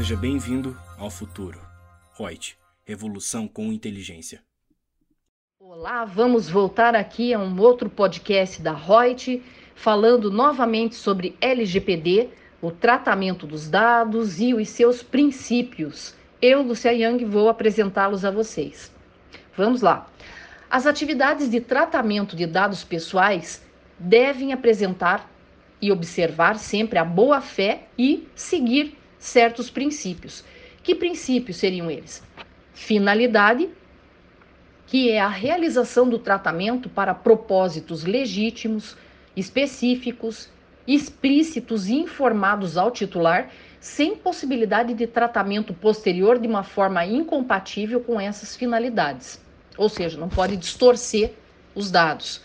Seja bem-vindo ao futuro. Reut, revolução com inteligência. Olá, vamos voltar aqui a um outro podcast da Reut, falando novamente sobre LGPD, o tratamento dos dados e os seus princípios. Eu, Lucia Yang, vou apresentá-los a vocês. Vamos lá. As atividades de tratamento de dados pessoais devem apresentar e observar sempre a boa fé e seguir certos princípios. Que princípios seriam eles? Finalidade, que é a realização do tratamento para propósitos legítimos, específicos, explícitos e informados ao titular, sem possibilidade de tratamento posterior de uma forma incompatível com essas finalidades. Ou seja, não pode distorcer os dados.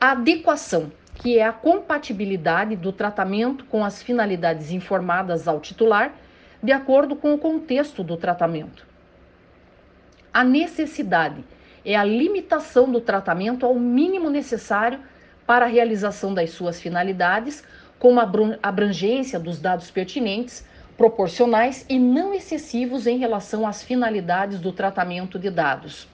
A adequação, que é a compatibilidade do tratamento com as finalidades informadas ao titular, de acordo com o contexto do tratamento. A necessidade é a limitação do tratamento ao mínimo necessário para a realização das suas finalidades, com a abrangência dos dados pertinentes, proporcionais e não excessivos em relação às finalidades do tratamento de dados.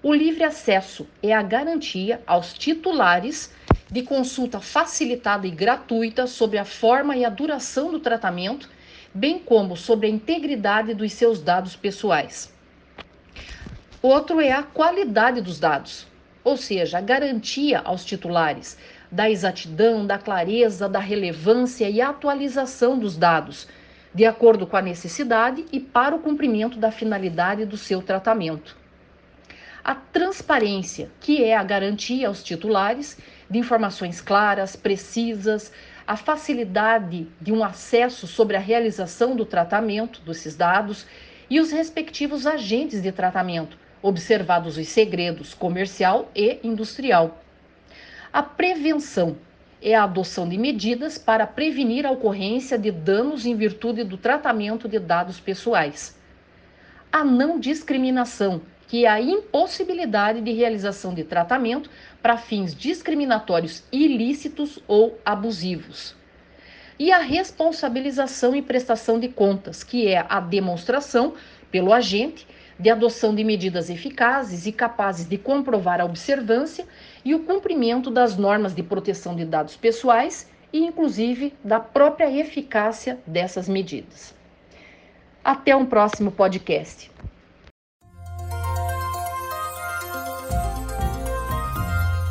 O livre acesso é a garantia aos titulares de consulta facilitada e gratuita sobre a forma e a duração do tratamento, bem como sobre a integridade dos seus dados pessoais. Outro é a qualidade dos dados, ou seja, a garantia aos titulares da exatidão, da clareza, da relevância e atualização dos dados, de acordo com a necessidade e para o cumprimento da finalidade do seu tratamento. A transparência, que é a garantia aos titulares de informações claras, precisas, a facilidade de um acesso sobre a realização do tratamento desses dados e os respectivos agentes de tratamento, observados os segredos comercial e industrial. A prevenção é a adoção de medidas para prevenir a ocorrência de danos em virtude do tratamento de dados pessoais. A não discriminação que é a impossibilidade de realização de tratamento para fins discriminatórios ilícitos ou abusivos. E a responsabilização e prestação de contas, que é a demonstração pelo agente de adoção de medidas eficazes e capazes de comprovar a observância e o cumprimento das normas de proteção de dados pessoais e, inclusive, da própria eficácia dessas medidas. Até um próximo podcast.